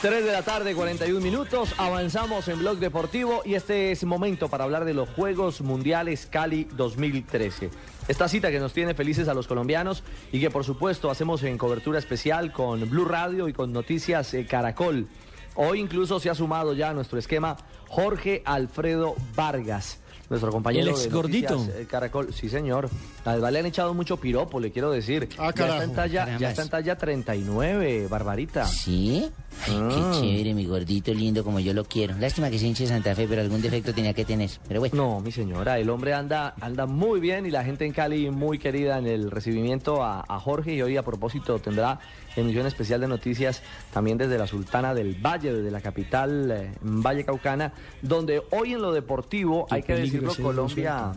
Tres de la tarde, 41 minutos. Avanzamos en Blog Deportivo y este es momento para hablar de los Juegos Mundiales Cali 2013. Esta cita que nos tiene felices a los colombianos y que por supuesto hacemos en cobertura especial con Blue Radio y con Noticias eh, Caracol. Hoy incluso se ha sumado ya a nuestro esquema Jorge Alfredo Vargas. Nuestro compañero El ex de gordito. Noticias, eh, Caracol, sí señor. Además le han echado mucho piropo, le quiero decir. Ah, ya, está carajo. en talla, ya está en talla 39, Barbarita. ¿Sí? Ay, Ah. qué chévere, mi gordito lindo como yo lo quiero. Lástima que se hinche Santa Fe, pero algún defecto tenía que tener. Pero bueno. No, mi señora, el hombre anda, anda muy bien y la gente en Cali muy querida en el recibimiento a, a Jorge y hoy a propósito tendrá emisión especial de noticias también desde la Sultana del Valle, desde la capital eh, Valle Caucana, donde hoy en lo deportivo, Qué hay que decirlo, Colombia,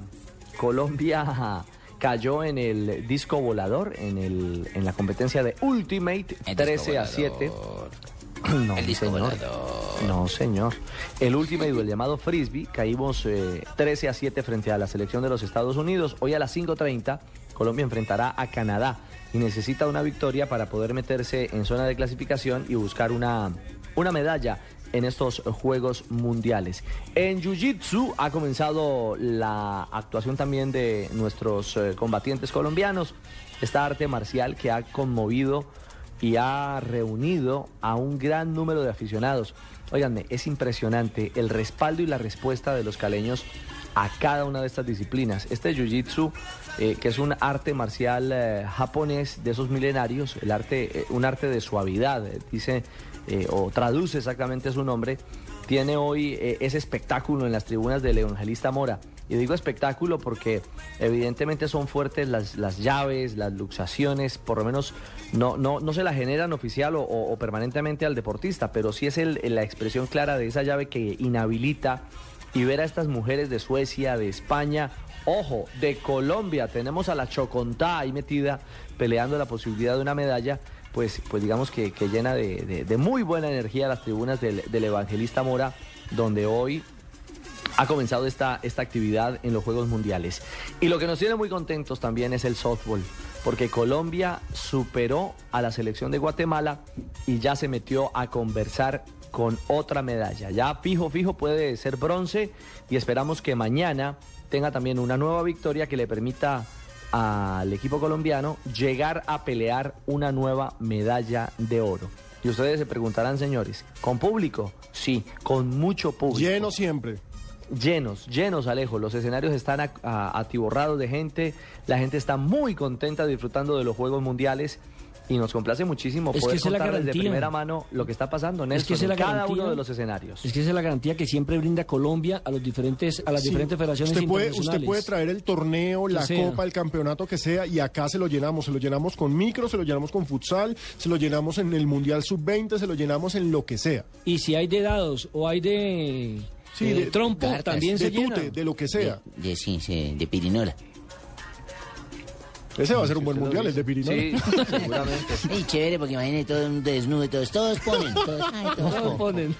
Colombia cayó en el disco volador, en, el, en la competencia de Ultimate El 13 a disco 7. No, El disco señor. volador. No, señor. El último el llamado Frisbee, caímos eh, 13 a 7 frente a la selección de los Estados Unidos. Hoy a las 5.30, Colombia enfrentará a Canadá y necesita una victoria para poder meterse en zona de clasificación y buscar una, una medalla en estos Juegos Mundiales. En Jiu-Jitsu ha comenzado la actuación también de nuestros eh, combatientes colombianos, esta arte marcial que ha conmovido y ha reunido a un gran número de aficionados. Óiganme, es impresionante el respaldo y la respuesta de los caleños a cada una de estas disciplinas. Este Jiu-Jitsu, eh, que es un arte marcial eh, japonés de esos milenarios, el arte, eh, un arte de suavidad, dice o traduce exactamente su nombre, tiene hoy ese espectáculo en las tribunas del Evangelista Mora. Y digo espectáculo porque evidentemente son fuertes las, las llaves, las luxaciones, por lo menos no, no, no se la generan oficial o, permanentemente al deportista, pero sí es el- la expresión clara de esa llave que inhabilita y ver a estas mujeres de Suecia, de España, ojo, de Colombia, tenemos a la Chocontá ahí metida peleando la posibilidad de una medalla, pues, pues digamos que, que llena de, de- de muy buena energía las tribunas del, del Evangelista Mora, donde hoy ha comenzado esta, esta actividad en los Juegos Mundiales. Y lo que nos tiene muy contentos también es el softball, porque Colombia superó a la selección de Guatemala y ya se metió a conversar con otra medalla. Ya fijo, fijo puede ser bronce y esperamos que mañana tenga también una nueva victoria que le permita al equipo colombiano llegar a pelear una nueva medalla de oro. Y ustedes se preguntarán, señores, ¿con público? Sí, con mucho público Lleno siempre. Llenos, llenos, Alejo. Los escenarios están a- a- atiborrados de gente. La gente está muy contenta disfrutando de los Juegos Mundiales. Y nos complace muchísimo Es poder contarles de primera mano lo que está pasando, Nelson, Es que es la en cada garantía. uno de los escenarios. Es que esa es la garantía que siempre brinda Colombia a los diferentes a las Sí, diferentes federaciones usted puede, internacionales. usted puede traer el torneo, la sea. copa, el campeonato que sea, y acá se lo llenamos. Se lo llenamos con micro, se lo llenamos con futsal, se lo llenamos en el Mundial Sub-20, se lo llenamos en lo que sea. Y si hay de dados o hay de, Sí, de de- trompo, cartas, también De se llena. tute, de lo que sea. De, de- sí, sí, de pirinola. Ese va a ser un buen mundial, el de. Pirinola. Sí, seguramente. Ey, chévere, porque imagínate todo un desnudo, todos, todos ponen. Todos, ay, todos Todos ponen.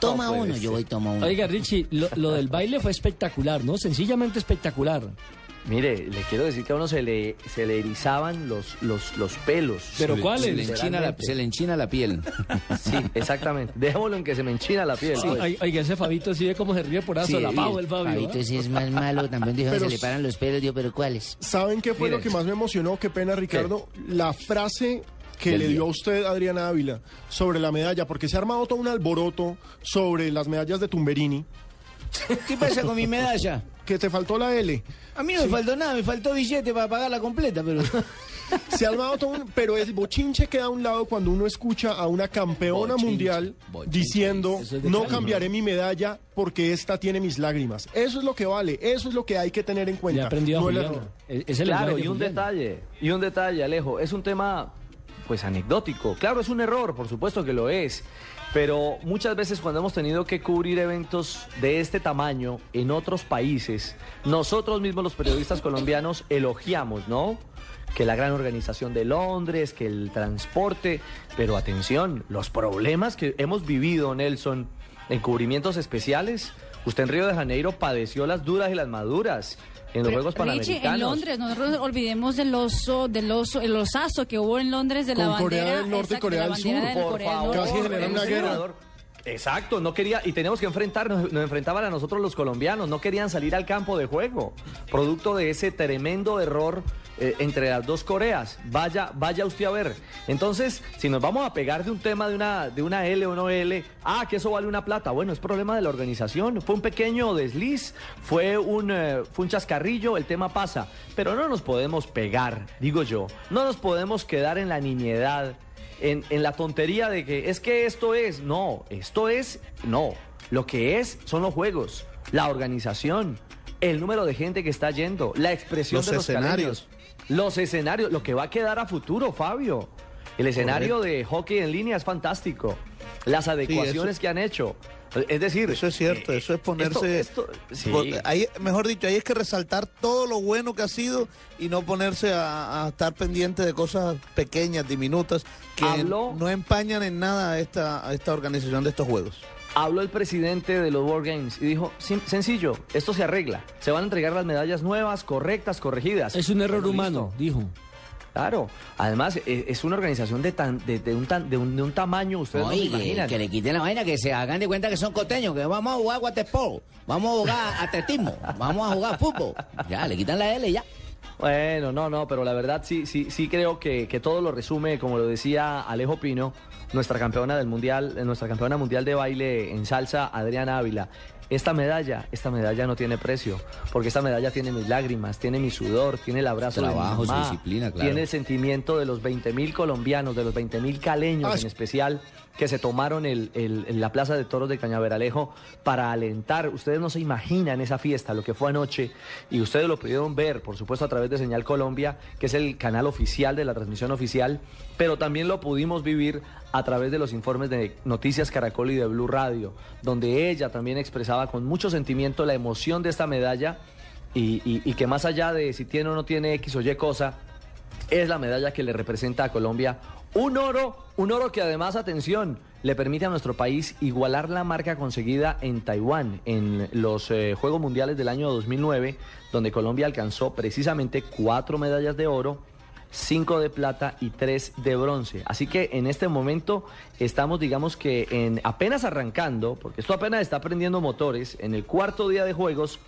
Toma No uno, ser. yo voy, toma uno. Oiga, Richie, lo, lo del baile fue espectacular, ¿no? Sencillamente espectacular. Mire, le quiero decir que a uno se le, se le erizaban los, los, los pelos. ¿Pero le- Se le enchina la- se le enchina la piel. Sí, exactamente. Dejémoslo en que se me enchina la piel. pues. Ay- Oiga, ese Fabito sí ve cómo se ríe por eso, Sí, la pavo el Fabio. Fabito sí es más malo, también dijo que Pero se le paran los pelos, digo, pero ¿cuáles? ¿Saben qué fue lo que más me emocionó? Qué pena, Ricardo. La frase que le dio a usted Adriana Ávila sobre la medalla, porque se ha armado todo un alboroto sobre las medallas de Tumberini. ¿Qué pasa con mi medalla? Que te faltó la L. A mí no me faltó nada, me faltó billete para pagarla completa, pero... Se ha armado todo un- pero el bochinche queda a un lado cuando uno escucha a una campeona Bochinche, mundial bochinche. diciendo es no Cali, cambiaré mi medalla porque esta tiene mis lágrimas. Eso es lo que vale, eso es lo que hay que tener en Le cuenta. ha aprendido a no error. Es es el Claro, y un Juliana. detalle, y un detalle, Alejo, es un tema pues anecdótico. Claro, es un error, por supuesto que lo es, pero muchas veces cuando hemos tenido que cubrir eventos de este tamaño en otros países, nosotros mismos los periodistas colombianos elogiamos, ¿no? Que la gran organización de Londres, que el transporte, pero atención, los problemas que hemos vivido, Nelson, en cubrimientos especiales, usted en Río de Janeiro padeció las duras y las maduras. En los Juegos Panamericanos. Richie, en Londres, no nos olvidemos del oso, del oso, el osazo que hubo en Londres de la Con Corea bandera. del Norte y exacto, Corea del Sur, por Corea favor. Casi generaron una guerra. Exacto, no quería, y teníamos que enfrentarnos, nos enfrentaban a nosotros los colombianos, no querían salir al campo de juego, producto de ese tremendo error eh, entre las dos Coreas. Vaya, vaya usted a ver. Entonces, si nos vamos a pegar de un tema de una, de una L o no L, ah, que eso vale una plata. Bueno, es problema de la organización. Fue un pequeño desliz, fue un, eh, fue un chascarrillo, el tema pasa. Pero no nos podemos pegar, digo yo. No nos podemos quedar en la niñedad en, en la tontería de que es que esto es, no, esto es, no, lo que es son los juegos, la organización, el número de gente que está yendo, la expresión Los de los escenarios. caleños, los escenarios, lo que va a quedar a futuro, Fabio. El escenario de hockey en línea es fantástico, las adecuaciones eso- que han hecho, es decir, Eso es cierto, eh, eso es ponerse... esto- esto- po- sí. ahí, mejor dicho, ahí es que resaltar todo lo bueno que ha sido y no ponerse a, a estar pendiente de cosas pequeñas, diminutas, que Habló- no empañan en nada a esta, a esta organización de estos juegos. Habló el presidente de los World Games y dijo, "Sim- sencillo, esto se arregla. Se van a entregar las medallas nuevas, correctas, corregidas. Es un error humano, listo. dijo. Claro. Además, e- es una organización de, tan, de, de un, tan, de, un, de un tamaño, ustedes no se Oye, que, imaginan. que le quiten la vaina, que se hagan de cuenta que son costeños, que vamos a jugar waterpolo, vamos a jugar atletismo, vamos a jugar fútbol. Ya, le quitan la L y ya. Bueno, no, no, pero la verdad sí, sí, sí creo que, que todo lo resume, como lo decía Alejo Pino, nuestra campeona del mundial, nuestra campeona mundial de baile en salsa, Adriana Ávila. Esta medalla, esta medalla no tiene precio, porque esta medalla tiene mis lágrimas, tiene mi sudor, tiene el abrazo Trabajo, de mi su mamá, disciplina, claro. tiene el sentimiento de los 20 mil colombianos, de los 20 mil caleños Ah, en especial, que se tomaron el, el- en la Plaza de Toros de Cañaveralejo para alentar. Ustedes no se imaginan esa fiesta, lo que fue anoche, y ustedes lo pudieron ver, por supuesto, a través de Señal Colombia, que es el canal oficial de la transmisión oficial, pero también lo pudimos vivir a través de los informes de Noticias Caracol y de Blue Radio, donde ella también expresaba con mucho sentimiento la emoción de esta medalla y, que más allá de si tiene o no tiene X o Y cosa, es la medalla que le representa a Colombia. Un oro, un oro que además, atención, le permite a nuestro país igualar la marca conseguida en Taiwán en los eh, Juegos Mundiales del año 2009, donde Colombia alcanzó precisamente cuatro medallas de oro, cinco de plata y tres de bronce. Así que en este momento estamos, digamos que en apenas arrancando, porque esto apenas está prendiendo motores, en el cuarto día de Juegos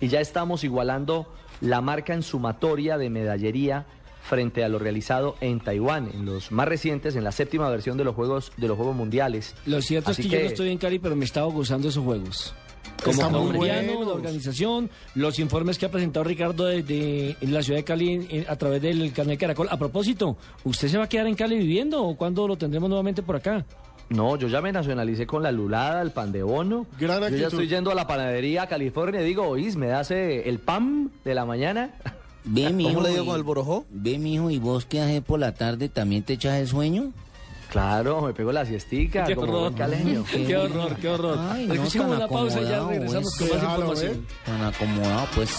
y ya estamos igualando la marca en sumatoria de medallería frente a lo realizado en Taiwán, en los más recientes, en la séptima versión de los Juegos, de los Juegos Mundiales. Lo cierto Así es que, yo no estoy en Cali, pero me estaba gozando esos juegos. Como colombiano, la organización, los informes que ha presentado Ricardo desde la ciudad de Cali en- en- a través del canal Caracol. A propósito, ¿usted se va a quedar en Cali viviendo o cuándo lo tendremos nuevamente por acá? No, yo ya me nacionalicé con la lulada, el pan de bono. Gran yo ya estoy yendo a la panadería a California y digo, oís, ¿me das eh, el pan de la mañana? Ve, mi ¿Cómo le digo y- con el borojó? Ve, mi hijo, ¿y vos qué haces por la tarde? ¿También te echas el sueño? Claro, me pego la siestica Qué como horror. caleño. Qué horror, qué horror. Ay, no, Escuchemos la pausa y ya regresamos con más información. Tan acomodado, pues.